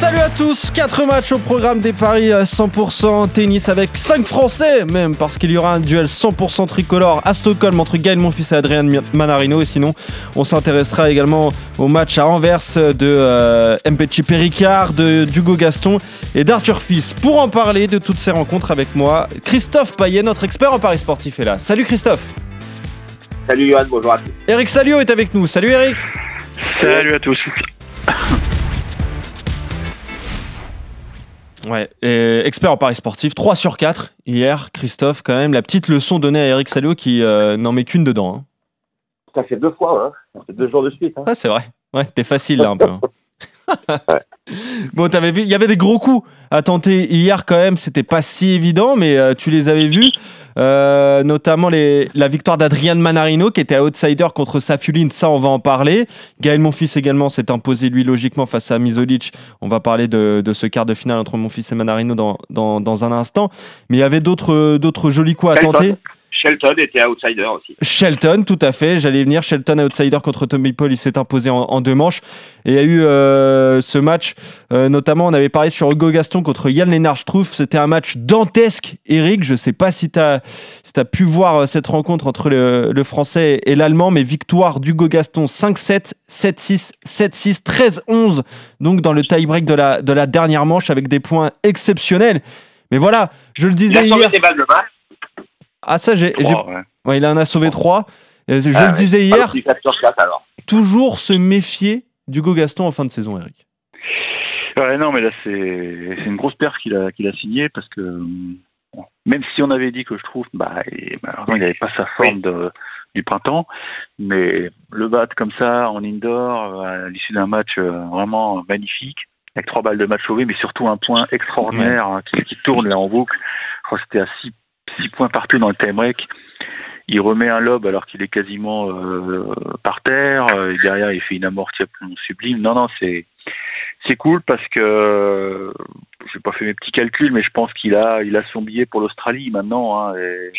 Salut à tous, 4 matchs au programme des paris 100% tennis avec 5 Français même parce qu'il y aura un duel 100% tricolore à Stockholm entre Gaël Monfils et Adrien Manarino et sinon on s'intéressera également au match à Anvers de euh, MPC Péricard, de Hugo Gaston et d'Arthur Fils. Pour en parler de toutes ces rencontres avec moi, Christophe Payet, notre expert en paris sportif est là. Salut Christophe Salut Johan, bonjour à tous. Eric Salio est avec nous. Salut Eric Salut à tous. Ouais, et expert en paris sportif, 3 sur 4 hier, Christophe, quand même, la petite leçon donnée à Eric Salio qui euh, n'en met qu'une dedans. hein. Ça fait deux fois, hein. ça fait deux jours de suite. Hein. Ah, c'est vrai. Ouais, t'es facile là un peu. hein. bon, t'avais vu, il y avait des gros coups à tenter hier quand même, c'était pas si évident, mais euh, tu les avais vus. Euh, notamment les, la victoire d'Adrian Manarino qui était outsider contre Safiuline, ça on va en parler. Gaël Monfils également s'est imposé lui logiquement face à Misolic. On va parler de, de ce quart de finale entre Monfils et Manarino dans, dans, dans un instant. Mais il y avait d'autres d'autres jolis coups à tenter. Shelton était outsider aussi. Shelton, tout à fait. J'allais venir. Shelton outsider contre Tommy Paul. Il s'est imposé en, en deux manches. Et il y a eu euh, ce match, euh, notamment, on avait parlé sur Hugo Gaston contre Yann Lennart Struff. C'était un match dantesque, Eric. Je sais pas si tu as, si as pu voir euh, cette rencontre entre le, le français et l'allemand, mais victoire d'Hugo Gaston 5-7, 7-6, 7-6, 13-11. Donc dans le tie-break de la, de la dernière manche avec des points exceptionnels. Mais voilà, je le Il disais a sauvé hier. des balles de match. Ah, ça, j'ai. ouais. ouais, il en a sauvé trois. Euh, Je Ah le disais Ah, hier, donc, 4 sur 4 alors. toujours se méfier d'Hugo Gaston en fin de saison, Eric. Ouais, non, mais là, c'est une grosse perte qu'il a, qu'il a signée parce que bon, même si on avait dit que je trouve, bah, et, malheureusement, il n'avait pas sa forme de, du printemps, mais le battre comme ça en indoor euh, à l'issue d'un match euh, vraiment magnifique, avec trois balles de match sauvées, mais surtout un point extraordinaire hein, qui, qui tourne là en boucle. Je crois que c'était à six, six points partout dans le time break. Il remet un lob alors qu'il est quasiment euh, par terre. euh, Et derrière, il fait une amortie absolument sublime. Non, non, c'est c'est cool parce que euh, j'ai pas fait mes petits calculs, mais je pense qu'il a il a son billet pour l'Australie maintenant. Hein, et,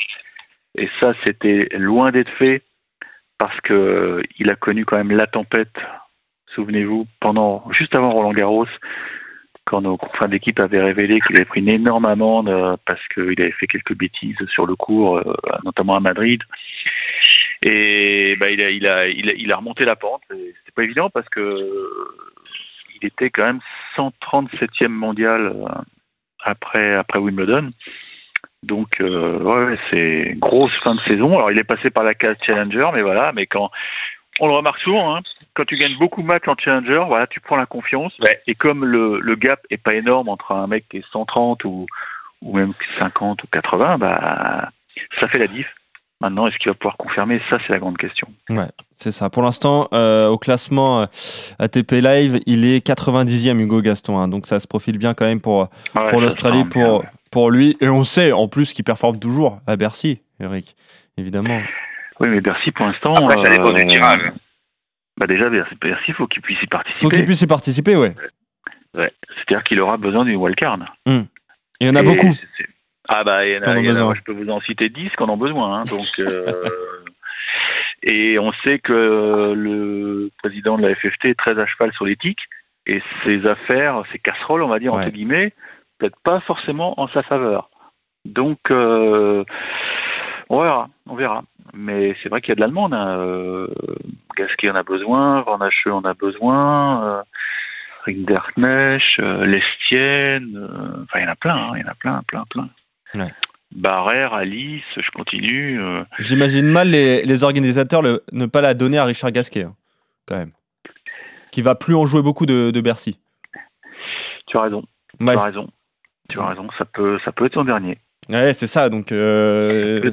et ça, c'était loin d'être fait parce que il a connu quand même la tempête. Souvenez-vous, pendant juste avant Roland Garros, quand nos confrères d'équipe avaient révélé qu'il avait pris une énorme amende euh, parce qu'il avait fait quelques bêtises sur le cours, euh, notamment à Madrid. Et bah, il, a, il, a, il, a, remonté la pente. C'était pas évident parce que il était quand même 137e mondial euh, après, Wimbledon. Donc, ouais, c'est grosse fin de saison. Alors, il est passé par la case Challenger, mais voilà. Mais quand on le remarque souvent, hein, quand tu gagnes beaucoup de matchs en Challenger, voilà, tu prends la confiance. Ouais. Et comme le, le gap est pas énorme entre un mec qui est 130 ou, ou même 50 ou 80, bah, ça fait la diff. Maintenant, est-ce qu'il va pouvoir confirmer? Ça, c'est la grande question. Ouais, c'est ça. Pour l'instant, euh, au classement euh, ATP Live, il est 90e, Hugo Gaston. hein. donc ça se profile bien quand même pour, Ouais, pour l'Australie, bien, pour, ouais. pour lui. Et on sait en plus qu'il performe toujours à Bercy, Eric. Évidemment. Oui, mais Bercy, pour l'instant. Après, ça dépend du euh, tirage. Bah déjà, Bercy, Bercy, faut qu'il puisse y Faut participer. qu'il puisse y participer, ouais. Ouais. C'est-à-dire qu'il aura besoin d'une wildcard. Il y en a Et beaucoup. Ah bah, il y en a, il y en a- je peux vous en citer 10 qui en ont besoin. hein, donc, euh, et on sait que le président de la FFT est très à cheval sur l'éthique et ses affaires, ses casseroles, on va dire, Ouais. entre guillemets, peut-être pas forcément en sa faveur. Donc, euh, on verra, on verra. Mais c'est vrai qu'il y a de l'allemande. Hein. Euh, Gasquet en a besoin, Van en a besoin, euh, Rinderknecht, euh, Lestienne, euh, enfin il y en a plein, hein, il y en a plein, plein, plein. Ouais. Barrère, Alice, je continue. J'imagine mal les, les organisateurs le- ne pas la donner à Richard Gasquet, hein, quand même. Qui va plus en jouer beaucoup de, de Bercy. tu as raison, Ouais. tu as raison. Tu as raison, ça peut, ça peut être son dernier. Ouais, c'est ça. Donc, euh,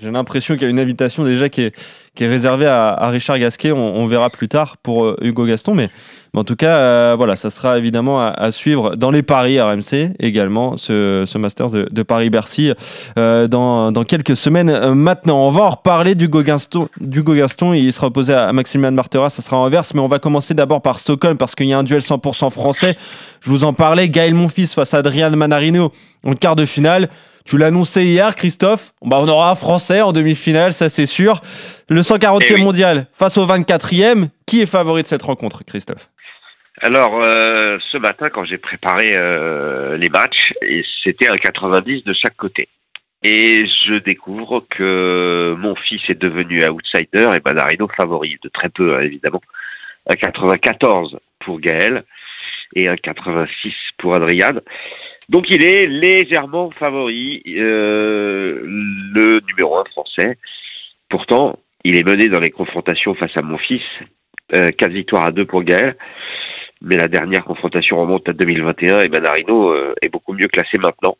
j'ai l'impression qu'il y a une invitation déjà qui est, qui est réservée à, à Richard Gasquet. On, on verra plus tard pour euh, Hugo Gaston. Mais, mais en tout cas, euh, voilà, ça sera évidemment à, à suivre dans les paris RMC également, ce, ce Masters de, de Paris-Bercy euh, dans, dans quelques semaines euh, maintenant. On va en reparler d'Hugo Gaston. D'Hugo Gaston, il sera opposé à, à Maximilian Martera, ça sera en inverse. Mais on va commencer d'abord par Stockholm parce qu'il y a un duel 100% français. Je vous en parlais, Gaël Monfils face à Adrian Manarino en quart de finale. Tu annoncé hier, Christophe. Bah, on aura un Français en demi-finale, ça c'est sûr. Le 140e Eh oui. mondial face au 24e. Qui est favori de cette rencontre, Christophe? Alors, euh, ce matin, quand j'ai préparé euh, les matchs, c'était un 90 de chaque côté. Et je découvre que mon fils est devenu outsider et Manarino favori, de très peu, hein, évidemment. Un 94 pour Gaël et un 86 pour Adrian. Donc il est légèrement favori, euh, le numéro un français. Pourtant, il est mené dans les confrontations face à mon fils. Euh, 4 victoires à 2 pour Gaël. Mais la dernière confrontation remonte à 2021 et Manarino euh, est beaucoup mieux classé maintenant.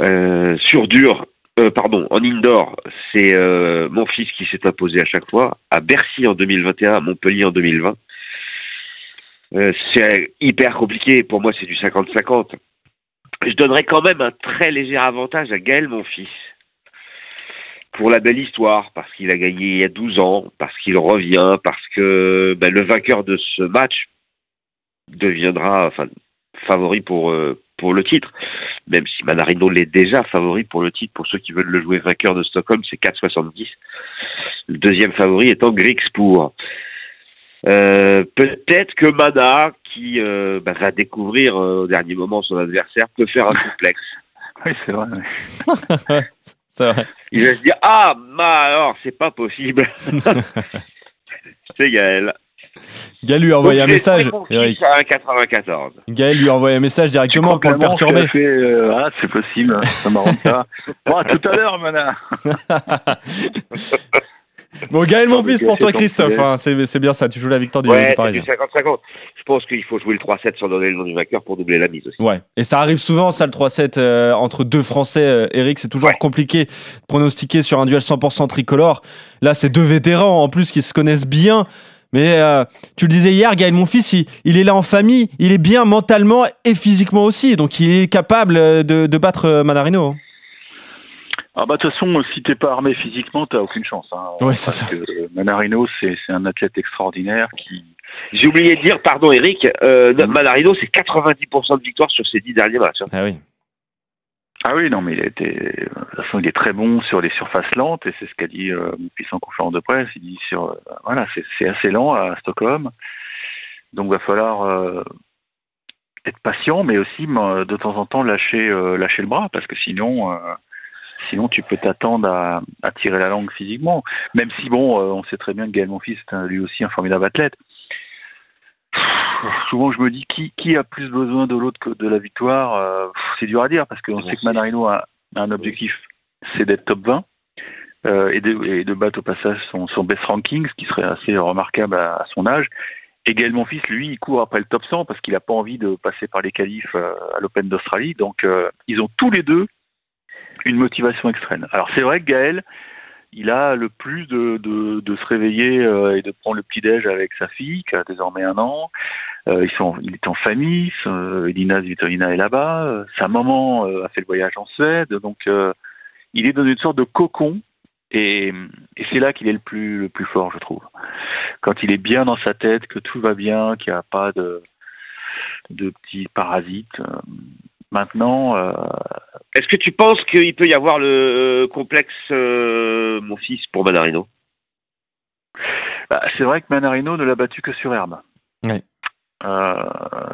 Euh, sur dur, euh, pardon, en indoor, c'est mon fils qui s'est imposé à chaque fois, à Bercy en 2021, à Montpellier en 2020. Euh, c'est hyper compliqué, pour moi c'est du 50-50. Je donnerais quand même un très léger avantage à Gaël, mon fils, pour la belle histoire, parce qu'il a gagné il y a 12 ans, parce qu'il revient, parce que ben, le vainqueur de ce match deviendra enfin, favori pour, euh, pour le titre, même si Manarino l'est déjà favori pour le titre. Pour ceux qui veulent le jouer vainqueur de Stockholm, c'est 4,70. Le deuxième favori étant Grixpour. Euh, Peut-être que Mana, qui euh, bah, va découvrir euh, au dernier moment son adversaire, peut faire un complexe. Oui, c'est vrai. Il va se dire Ah, ma alors, c'est pas possible. c'est Gaël. Gaël lui a envoyé un Donc, message, trouvé mon fils Eric. à 1,94. Gaël lui a envoyé un message directement pour le perturber. fait, euh, ah, c'est possible, ça m'arrange pas. Bon, à tout à l'heure, Mana. Bon, Gaël, mon fils, pour toi, Christophe. hein, c'est bien ça. Tu joues la victoire du, Ouais, du c'est du Parisien. 50-50. Je pense qu'il faut jouer le 3-7 sans donner le nom du vainqueur pour doubler la mise aussi. Ouais, et ça arrive souvent, ça, le 3-7 euh, entre deux Français. euh, Eric, c'est toujours Ouais. compliqué de pronostiquer sur un duel 100% tricolore. Là, c'est deux vétérans en plus qui se connaissent bien. Mais euh, tu le disais hier, Gaël Monfils, il, il est là en famille, il est bien mentalement et physiquement aussi. Donc, il est capable de, de battre Manarino. hein. Ah bah de toute façon, si t'es pas armé physiquement, t'as aucune chance. Hein, Ouais, c'est ça. que Manarino, c'est un athlète extraordinaire qui. J'ai oublié de dire, pardon Eric, euh, Mhm. Manarino, c'est 90% de victoire sur ses 10 derniers matchs. hein. Ah oui. Ah oui, non, mais il été. De toute façon, il est très bon sur les surfaces lentes, et c'est ce qu'a dit euh, en conférence de presse. Il dit sur. euh, voilà, c'est assez lent à Stockholm. Donc, va falloir euh, être patient, mais aussi de temps en temps lâcher, lâcher le bras, parce que sinon. Sinon, tu peux t'attendre à, à tirer la langue physiquement. Même si, bon, euh, on sait très bien que Gaël Monfils est lui aussi un formidable athlète. Pff, Souvent, je me dis qui, qui a plus besoin de l'autre que de la victoire euh, C'est dur à dire parce qu'on sait que Manarino a, a un objectif, c'est d'être top 20 euh, et, de, et de battre au passage son, son best ranking, ce qui serait assez remarquable à, à son âge. Et Gaël Monfils, lui, il court après le top 100 parce qu'il n'a pas envie de passer par les qualifs à l'Open d'Australie. Donc, euh, ils ont tous les deux une motivation extrême. Alors, c'est vrai que Gaël, il a le plus de, se réveiller euh, et de prendre le petit-déj avec sa fille, qui a désormais un an. Euh, ils sont, il est en famille, euh, Elina Svitolina est là-bas, euh, sa maman a fait le voyage en Suède, donc il est dans une sorte de cocon, et, c'est là qu'il est le plus, le plus fort, je trouve. Quand il est bien dans sa tête, que tout va bien, qu'il n'y a pas de petits parasites. Maintenant, euh, Est-ce que tu penses qu'il peut y avoir le euh, complexe, euh, mon fils, pour Manarino? Bah, c'est vrai que Manarino ne l'a battu que sur herbe. Euh,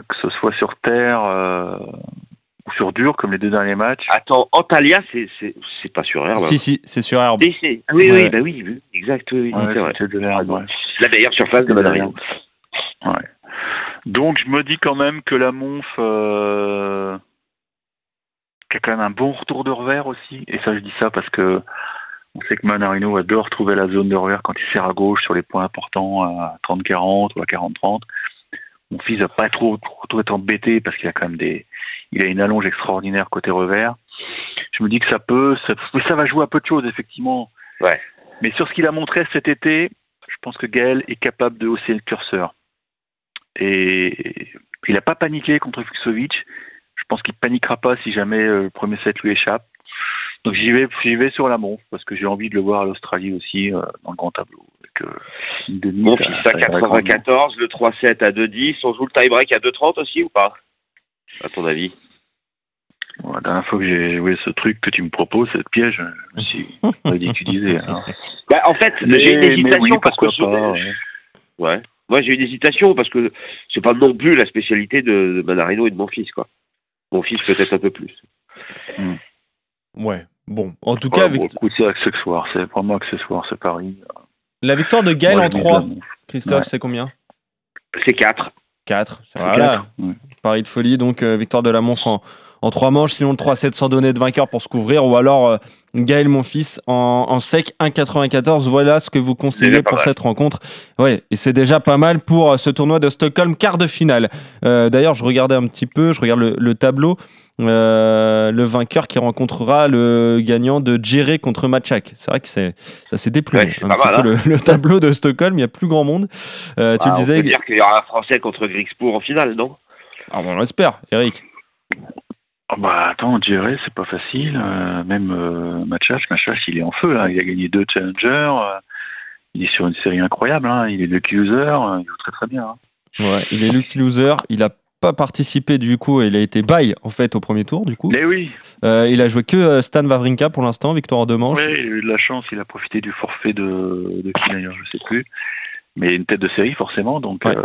que ce soit sur terre euh, ou sur dur, comme les deux derniers matchs. Attends, Antalya, c'est pas sur herbe. Si, si, c'est sur Herbe. Si, si. Ah oui, Ouais. oui, bah oui, oui, exact, oui, Ouais, c'est de l'herbe, ouais. La meilleure surface de Manarino. Ouais. Donc je me dis quand même que la Monf euh, qui a quand même un bon retour de revers aussi. Et ça je dis ça parce que on sait que Manarino adore trouver la zone de revers quand il sert à gauche sur les points importants à 30-40 ou à 40-30. Mon fils va pas trop, trop, trop être embêté parce qu'il a quand même des, il a une allonge extraordinaire côté revers. je me dis que ça peut, ça, ça va jouer à peu de choses, effectivement. Ouais. Mais sur ce qu'il a montré cet été, je pense que Gaël est capable de hausser le curseur. Et il n'a pas paniqué contre Fuxovic. Je pense qu'il paniquera pas si jamais euh, le premier set lui échappe. Donc j'y vais, j'y vais sur l'amont parce que j'ai envie de le voir à l'Australie aussi euh, dans le grand tableau. Avec, euh, une demi, Mon fils à ira grandement. 94, le 3-7 à 2-10. On joue le tie-break à 2-30 aussi ou pas? À ton avis? Bon, La dernière fois que j'ai joué ce truc que tu me proposes, cette piège, je me suis ridiculisé. hein. bah, En fait, j'ai une hésitation oui, parce que. pas. ouais. Ouais. Moi, j'ai une hésitation parce que c'est pas non plus la spécialité de, de Manarino et de mon fils, quoi. Mon fils, peut-être un peu plus. Ouais. Bon, en tout Ouais, cas, bon, avec écoute, c'est accessoire, c'est vraiment accessoire, c'est Paris. la victoire de Gaël en je mise 3, l'amont. Christophe, Ouais. c'est combien? C'est 4. 4. C'est Voilà. Paris de folie, donc euh, victoire de la Monf en, en 3 manches, sinon le 3-7 sans donner de vainqueur pour se couvrir, ou alors euh, Gaël Monfils en, en sec 1,94. Voilà ce que vous conseillez pour mal. cette rencontre. Ouais, et c'est déjà pas mal pour euh, ce tournoi de Stockholm, quart de finale. Euh, D'ailleurs, je regardais un petit peu, je regarde le, le tableau. Euh, le vainqueur qui rencontrera le gagnant de Djere contre Machak. C'est vrai que c'est ça s'est déplumé Ouais, un pas petit mal, peu le, le tableau de Stockholm. Il y a plus grand monde. Euh, tu Ah, le on disais. peut dire qu'il y aura un Français contre Grixpour en finale, non? Ah, on l'espère, Eric. Ah bah attends, Jerry, c'est pas facile. euh, même euh, Machach, Machach, il est en feu là. Il a gagné deux challengers. euh, il est sur une série incroyable. hein, Il est lucky loser. euh, il joue très très bien. hein. Ouais, il est lucky loser. Il a pas participé du coup. Il a été bye en fait au premier tour du coup. Mais oui, Euh, il a joué que Stan Wawrinka pour l'instant, victoire en deux manches. ouais, il a eu de la chance. Il a profité du forfait de, de qui d'ailleurs, je sais plus. Mais une tête de série forcément. Donc, Ouais.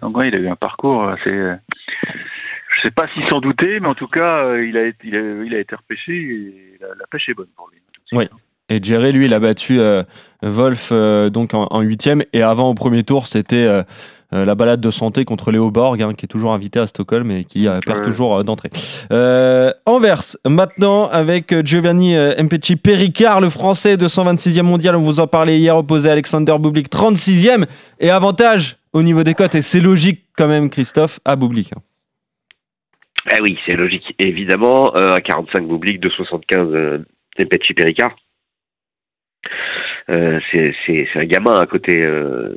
donc ouais, il a eu un parcours assez. Je sais pas s'il s'en doutait, mais en tout cas, euh, il a, été- il a, il a été repêché et la, la pêche est bonne pour lui. Ouais. Et Jerry, lui, il a battu euh, Wolf euh, donc en huitième. Et avant, au premier tour, c'était euh, euh, la balade de santé contre Léo Borg, hein, qui est toujours invité à Stockholm et qui perd toujours d'entrée. Anvers, maintenant, avec Giovanni Mpecci Péricard, le français de 126e mondial. On vous en parlait hier, opposé à Alexander Bublik, 36e. Et avantage au niveau des cotes. Et c'est logique quand même, Christophe, à Bublik. hein. Eh oui, c'est logique, évidemment. Euh, à 45 Bublik, 2,75 euh, Tempechi Péricard. Euh, c'est un gamin à côté euh,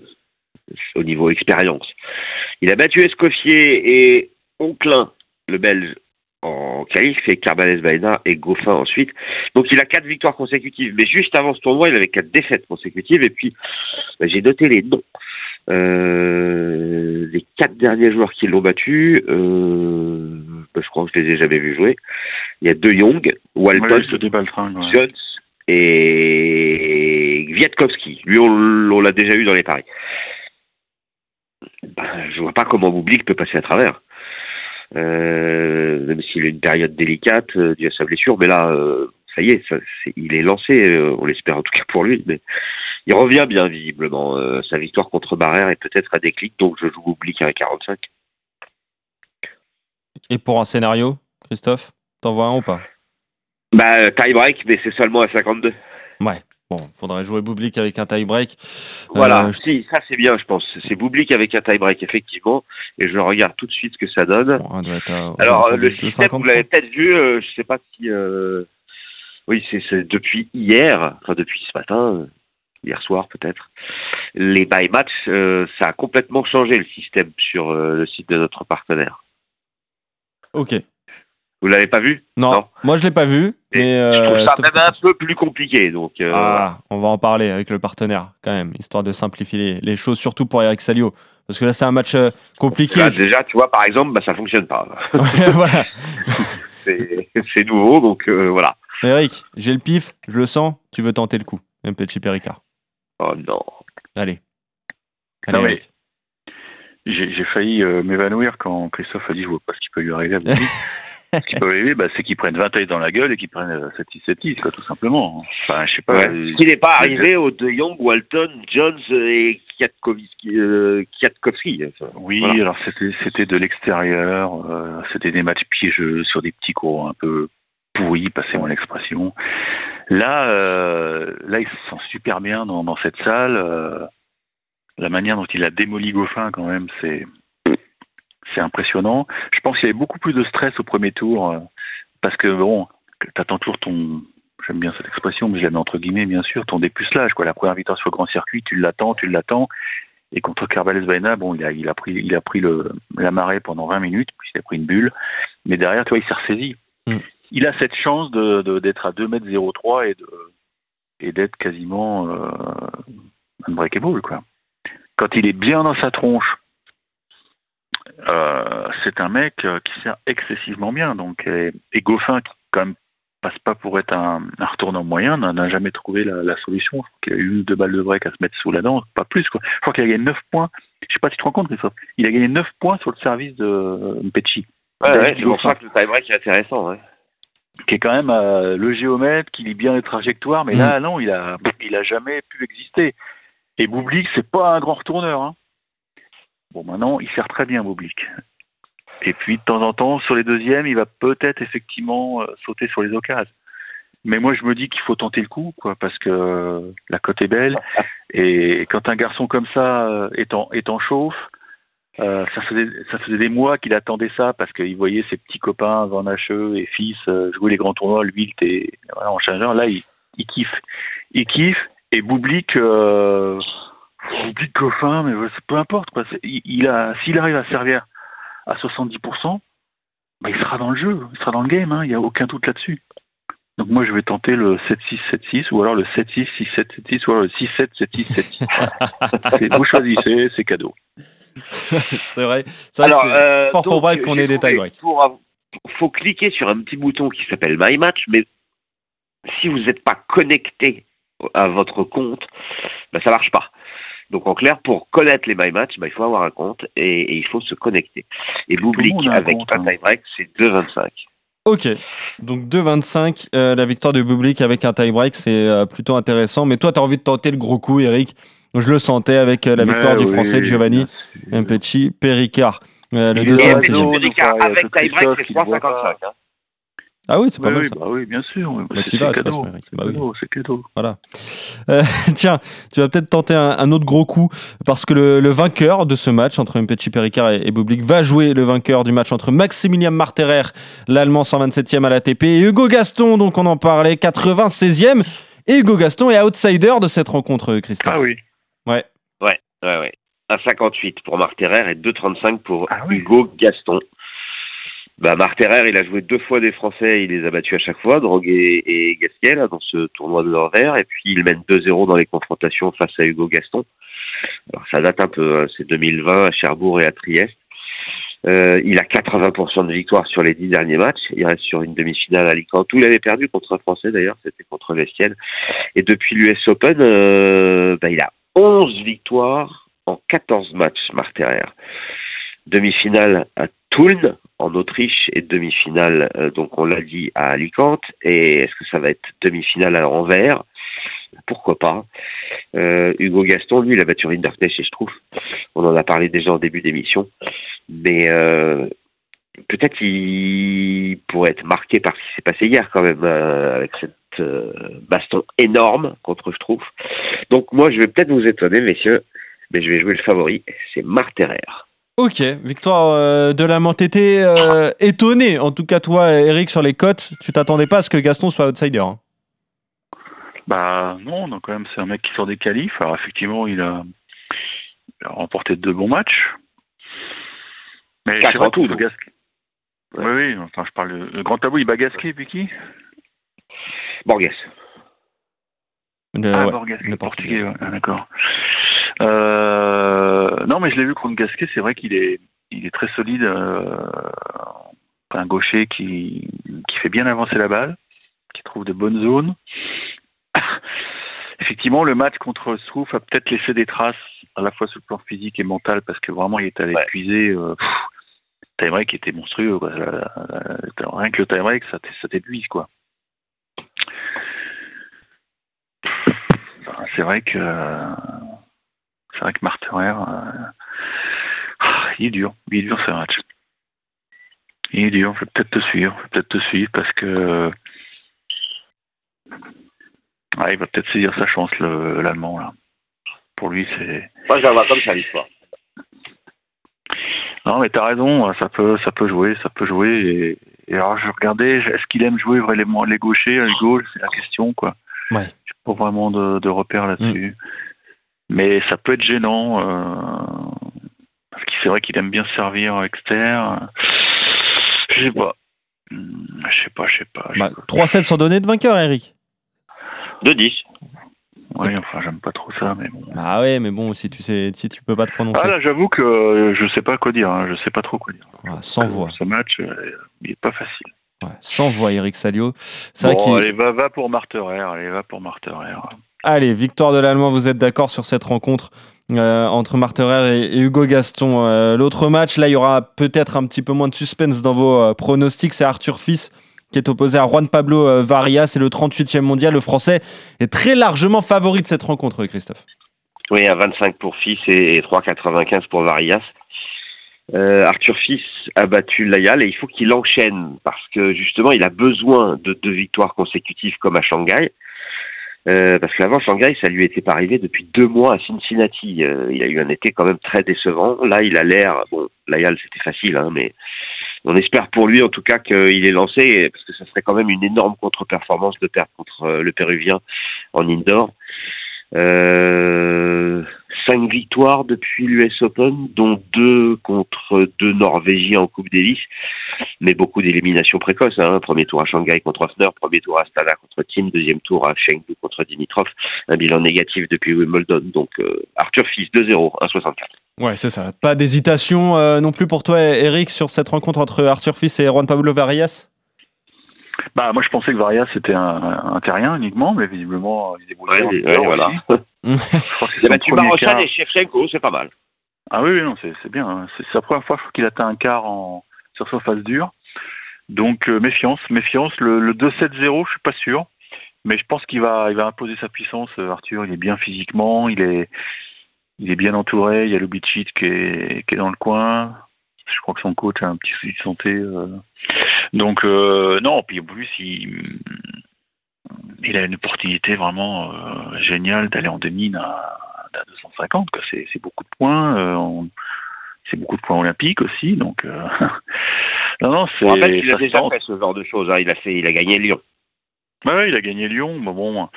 au niveau expérience. Il a battu Escoffier et Onclin, le Belge, en qualif, et Carbanes Baena et Goffin ensuite. Donc il a quatre victoires consécutives. Mais juste avant ce tournoi, il avait quatre défaites consécutives. Et puis, bah, j'ai noté les noms. Euh, les quatre derniers joueurs qui l'ont battu, euh, je crois que je les ai jamais vus jouer. Il y a De Jong, Walton, ouais. Jones et Vietkowski. Lui, on, on l'a déjà eu dans les paris. Ben, je vois pas comment Bublik peut passer à travers. Euh, même s'il a une période délicate euh, due à sa blessure, mais là, euh, ça y est, ça, il est lancé, euh, on l'espère en tout cas pour lui, mais il revient bien visiblement. Sa victoire contre Barrère est peut-être un déclic, donc je joue Bublik à 45. Et pour un scénario, Christophe, t'en vois un ou pas? Bah, euh, tie break, mais c'est seulement à 52. Ouais. Bon, faudrait jouer Bublik avec un tie-break. Voilà, Euh, je- si, ça c'est bien, je pense. C'est Bublik avec un tie-break, effectivement, et je regarde tout de suite ce que ça donne. Bon, à- aux Alors, euh, le système, 2,50, vous l'avez peut-être vu, euh, je sais pas si... euh, Oui, c'est depuis hier, enfin depuis ce matin, euh, hier soir peut-être. Les buy match, euh, ça a complètement changé le système sur euh, le site de notre partenaire. Ok. Vous l'avez pas vu? Non, Non. moi je l'ai pas vu, Et mais Je trouve euh, ça même un peu plus compliqué, donc... euh, Ah, on va en parler avec le partenaire quand même, histoire de simplifier les, choses, surtout pour Eric Salio. Parce que là, c'est un match euh, compliqué. là, déjà, tu vois, par exemple, bah, ça fonctionne pas. Ouais, voilà. c'est nouveau, donc euh, voilà. Eric, j'ai le pif, je le sens, tu veux tenter le coup. Mpecci Péricard. Oh non. Allez. Allez, Non, mais- Eric. J'ai failli euh, m'évanouir quand Christophe a dit je vois pas ce qui peut lui arriver à ce qui peut arriver, bah, c'est qu'ils prennent 20 tailles dans la gueule et qu'ils prennent euh, 7-6-7-6, quoi, tout simplement. Enfin, je sais pas. Ouais. euh, Ce qui n'est pas arrivé aux De Jong, Walton, Jones et Kwiatkowski. euh, Kwiatkowski. Enfin, Oui, voilà. alors c'était c'était de l'extérieur, euh, c'était des matchs piégeux sur des petits cours un peu pourris, passez-moi l'expression. Là, euh, là, il se sent super bien dans, dans cette salle. La manière dont il a démoli Goffin, quand même, c'est c'est impressionnant. Je pense qu'il y avait beaucoup plus de stress au premier tour, euh, parce que bon, tu attends toujours ton, j'aime bien cette expression, mais je la mets entre guillemets, bien sûr, ton dépucelage. Quoi. La première victoire sur le grand circuit, tu l'attends, tu l'attends. Et contre Carvalhes Baena, bon, il a, il a pris, il a pris le, la marée pendant 20 minutes, puis il a pris une bulle. Mais derrière, tu vois, il s'est ressaisi. Mm. Il a cette chance de, de- d'être à 2 mètres 03 et de, et d'être quasiment, euh, unbreakable, quoi. Quand il est bien dans sa tronche, euh, c'est un mec euh, qui sert excessivement bien. Donc, et, et Goffin, qui quand même passe pas pour être un, un retournant moyen, n'a jamais trouvé la, la solution. Je crois qu'il a eu une deux balles de break à se mettre sous la dent, pas plus. Quoi. Je crois qu'il a gagné 9 points. Je sais pas si tu te rends compte, Christophe. Il a gagné 9 points sur le service de Ouais, David ouais, c'est pour ça que le tie-break est intéressant. Ouais. qui est quand même euh, le géomètre, qui lit bien les trajectoires, mais Mm. là, non, il a, il a jamais pu exister. Et Boublik, c'est pas un grand retourneur. Hein. Bon, maintenant, il sert très bien, Boublik. Et puis, de temps en temps, sur les deuxièmes, il va peut-être effectivement euh, sauter sur les occasions. Mais moi, je me dis qu'il faut tenter le coup, quoi, parce que euh, la cote est belle. Et quand un garçon comme ça euh, est en, est en chauffe, euh, ça, faisait, ça faisait des mois qu'il attendait ça parce qu'il voyait ses petits copains Van Hacheux et fils jouer les grands tournois, lui il était voilà, en challenger. Là, il, il kiffe. Il kiffe. Et Boublik, euh, Boublik Coffin, mais peu importe. Quoi. Il, il a, s'il arrive à servir à 70%, bah, il sera dans le jeu, il sera dans le game, hein, il n'y a aucun doute là-dessus. Donc moi je vais tenter le 7-6, 7-6, ou alors le 7-6, 6-7, 7-6, ou alors le 6-7, 7-6, 7-6. Voilà. C'est- Vous choisissez, c'est cadeau. c'est vrai. Que c'est euh, fort break qu'on ait des tie-breaks. av- faut cliquer sur un petit bouton qui s'appelle My Match, mais si vous n'êtes pas connecté à votre compte, bah, ça marche pas. Donc en clair, pour connaître les My Match, bah, il faut avoir un compte et, et il faut se connecter. Et un avec compte, un hein. tie-break, c'est 2,25. Ok, donc 2-25, euh, la victoire de Bublik avec un tie-break, c'est euh, plutôt intéressant. Mais toi, tu as envie de tenter le gros coup, Eric? Je le sentais avec euh, la victoire Mais du oui, français Giovanni. Mpecci Péricard. Euh, le Il est dans la 226e. zone. Et donc, pareil, avec tie-break, Christophe c'est qui le voit 3,55. Ah oui, c'est pas Oui, mal oui, ça. bah oui, bien sûr. Bah, c'est cadeau. façon, Eric. C'est Bah oui. cadeau, cadeau. Euh, tiens, tu vas peut-être tenter un, un autre gros coup parce que le, le vainqueur de ce match entre Mpecci Péricard et, et Bublik va jouer le vainqueur du match entre Maximilian Marterer, l'Allemand 127e à l'ATP, et Hugo Gaston, donc on en parlait, 96e. Et Hugo Gaston est outsider de cette rencontre, Christophe. Ah oui. Ouais, ouais. 1,58 pour Marc Terrer et 2,35 pour Ah oui. Hugo Gaston. Bah, Marc Terrer, il a joué deux fois des Français, il les a battus à chaque fois, Drogue et, et dans ce tournoi de l'envers, et puis il mène 2-0 dans les confrontations face à Hugo Gaston. Alors ça date un peu, hein, c'est 2020 à Cherbourg et à Trieste. Euh, il a 80% de victoires sur les dix derniers matchs. Il reste sur une demi-finale à Alicante où il avait perdu contre un Français d'ailleurs, c'était contre Vestienne. Et depuis l'US Open, euh, bah, il a 11 victoires en 14 matchs, Marc. Demi-finale à Toulon, en Autriche, et demi-finale, euh, donc on l'a dit, à Alicante. Et est-ce que ça va être demi-finale à Anvers Pourquoi pas? Euh, Hugo Gaston, lui, il a battu et je trouve. On en a parlé déjà en début d'émission. Mais euh, peut-être qu'il pourrait être marqué par ce qui s'est passé hier quand même, avec cette baston énorme contre je trouve. Donc moi, je vais peut-être vous étonner, messieurs, mais je vais jouer le favori, c'est Marc Terrer. Ok, victoire euh, de la T'étais euh, étonné, en tout cas toi, Eric, sur les cotes. Tu t'attendais pas à ce que Gaston soit outsider. hein. Bah non, donc quand même c'est un mec qui sort des qualifs. Alors effectivement il a, il a remporté deux bons matchs. Mais c'est vrai tout, que donc. Gasquet. Ouais. Oui, oui, enfin je parle le, le grand tableau, il bat Gasquet et puis qui? Borges. Le- Ah, ouais, Borges, le le Portugais. portugais, ouais, ah, d'accord. Euh, non, mais je l'ai vu contre Gasquet, c'est vrai qu'il est, il est très solide. Euh, un gaucher qui, qui fait bien avancer la balle, qui trouve de bonnes zones. Effectivement, le match contre Strouf a peut-être laissé des traces, à la fois sur le plan physique et mental, parce que vraiment, il est allé Ouais. épuiser. Euh, tie-break était monstrueux. Quoi. La- rien que le tie-break, ça t'é- ça t'épuise, quoi. Enfin, c'est vrai que c'est vrai que Marterer, euh, ah, il est dur, il est dur ce match. Il est dur, je vais peut-être te suivre, je vais peut-être te suivre parce que ah, il va peut-être saisir sa chance le- l'allemand là. Pour lui c'est Moi, je la vois comme ça, l'histoire. non mais t'as raison, ça peut ça peut jouer, ça peut jouer et Et alors, je regardais, est-ce qu'il aime jouer vraiment les gauchers, les gauches C'est la question, quoi. Ouais. J'ai pas vraiment de, de repères là-dessus. Mais ça peut être gênant. Euh, parce que c'est vrai qu'il aime bien se servir externe. Je sais pas. Hmm, Je sais pas, je sais pas. je Bah, sais pas. 3-7 sans donner de vainqueur, Eric. De 10. Ouais, enfin, j'aime pas trop ça, mais bon. Ah ouais, mais bon, si tu sais, si tu peux pas te prononcer. Ah là, j'avoue que je sais pas quoi dire. hein. Je sais pas trop quoi dire. Ah, sans voix. Ce match, euh, il est pas facile. Ouais, sans voix, Eric Salio. C'est Bon, vrai allez, va, va pour Marterer. Allez, va pour Marterer. Allez, victoire de l'Allemand, vous êtes d'accord sur cette rencontre euh, entre Marterer et, Hugo Gaston. Euh, L'autre match, là, il y aura peut-être un petit peu moins de suspense dans vos euh, pronostics. C'est Arthur Fils qui est opposé à Juan Pablo Varia. C'est le 38e mondial. Le Français est très largement favori de cette rencontre, Christophe. Oui, à 25 pour Fils et 3,95 pour Varias. Arthur Fils a battu Layal et il faut qu'il enchaîne parce que justement il a besoin de deux victoires consécutives comme à Shanghai. Euh, parce qu'avant Shanghai, ça lui était pas arrivé depuis deux mois à Cincinnati. Euh, il a eu un été quand même très décevant. Là, il a l'air, bon, Layal c'était facile, hein, mais on espère pour lui en tout cas qu'il est lancé parce que ça serait quand même une énorme contre-performance de perdre contre euh, le Péruvien en indoor. Euh, cinq victoires depuis l'US Open, dont deux contre deux Norvégiens en Coupe Davis, mais beaucoup d'éliminations précoces. Hein. Premier tour à Shanghai contre Hoffner, premier tour à Astana contre Tim, deuxième tour à Chengdu contre Dimitrov. Un bilan négatif depuis Wimbledon. Donc euh, Arthur Fils 2-0, 1,64. Ouais, c'est ça. Pas d'hésitation euh, non plus pour toi, Eric, sur cette rencontre entre Arthur Fils et Juan Pablo Varias? Bah, moi, je pensais que Varias c'était un, un terrien uniquement, mais visiblement, il débrouille Ouais, ouais, voilà. Je crois que c'est Marochan et Shevchenko, c'est pas mal. Ah oui, non, c'est bien. hein. C'est la première fois qu'il atteint un quart en, sur surface dure. Donc, euh, méfiance, méfiance. Le, le 2-7-0, je suis pas sûr. Mais je pense qu'il va, il va imposer sa puissance. euh, Arthur, il est bien physiquement, il est, il est bien entouré. Il y a Lubicic qui est, qui est dans le coin. Je crois que son coach a un petit souci de santé. euh. Donc, euh, non, puis en plus, il, il a une opportunité vraiment euh, géniale d'aller en demi à, à 250. quoi. C'est beaucoup de points. euh, c'est beaucoup de points olympiques aussi. Donc, non, non, c'est. On rappelle qu'il a déjà sent- fait ce genre de choses. hein. Il a fait, il a gagné Lyon. Ouais, ouais, il a gagné Lyon. mais bon,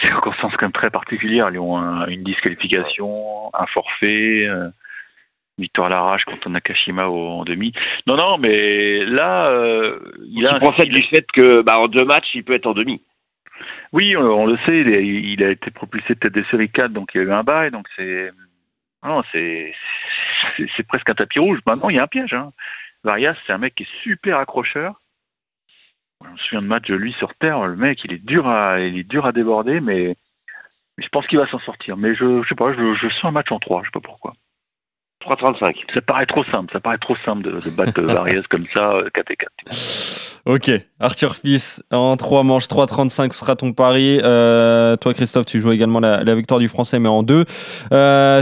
c'est une circonstance quand même très particulière. Lyon, un- une disqualification, un forfait, euh, victoire à l'arrache contre Nakashima en demi. Non, non, mais là, euh, il a procède du fait que, bah, en deux matchs, il peut être en demi. Oui, on, on le sait, il, a été propulsé tête des séries 4, donc il y a eu un bail, donc c'est. Non, c'est c'est- c'est presque un tapis rouge. Maintenant, il y a un piège. Hein. Varias, c'est un mec qui est super accrocheur. Je me souviens de match de lui sur terre. Le mec, il est dur à, il est dur à déborder, mais, mais je pense qu'il va s'en sortir. Mais je, je sais pas, je, je sens un match en 3, je sais pas pourquoi. 3,35. Ça paraît trop simple, ça paraît trop simple de, de battre Varias comme ça, euh, 4 et 4. Ok, Arthur Fils en 3 manches, 3,35 sera ton pari. Euh, toi, Christophe, tu joues également la, la victoire du Français, mais en 2.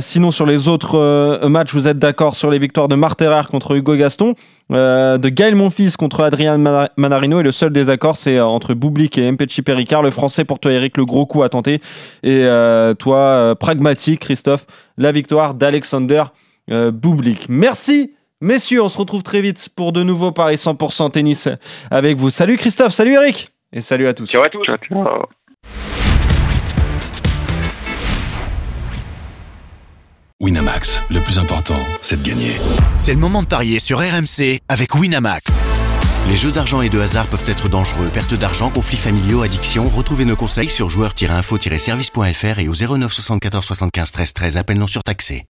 sinon, sur les autres euh, matchs, vous êtes d'accord sur les victoires de Marterer contre Hugo Gaston, euh, de Gaël Monfils contre Adrien Mana- Manarino, et le seul désaccord, c'est euh, entre Bublik et Mpeci Péricard. Le Français, pour toi, Eric, le gros coup à tenter. Et euh, toi, euh, pragmatique, Christophe, la victoire d'Alexander euh, Bublik. Merci Messieurs, on se retrouve très vite pour de nouveaux paris 100% tennis avec vous. Salut Christophe, salut Eric et salut à tous. Ciao à tous. Ciao, ciao. Winamax, le plus important, c'est de gagner. C'est le moment de parier sur RMC avec Winamax. Les jeux d'argent et de hasard peuvent être dangereux. Perte d'argent, conflits familiaux, addiction. Retrouvez nos conseils sur joueurs-info-service.fr et au 09 74 75 13 13. Appel non surtaxé.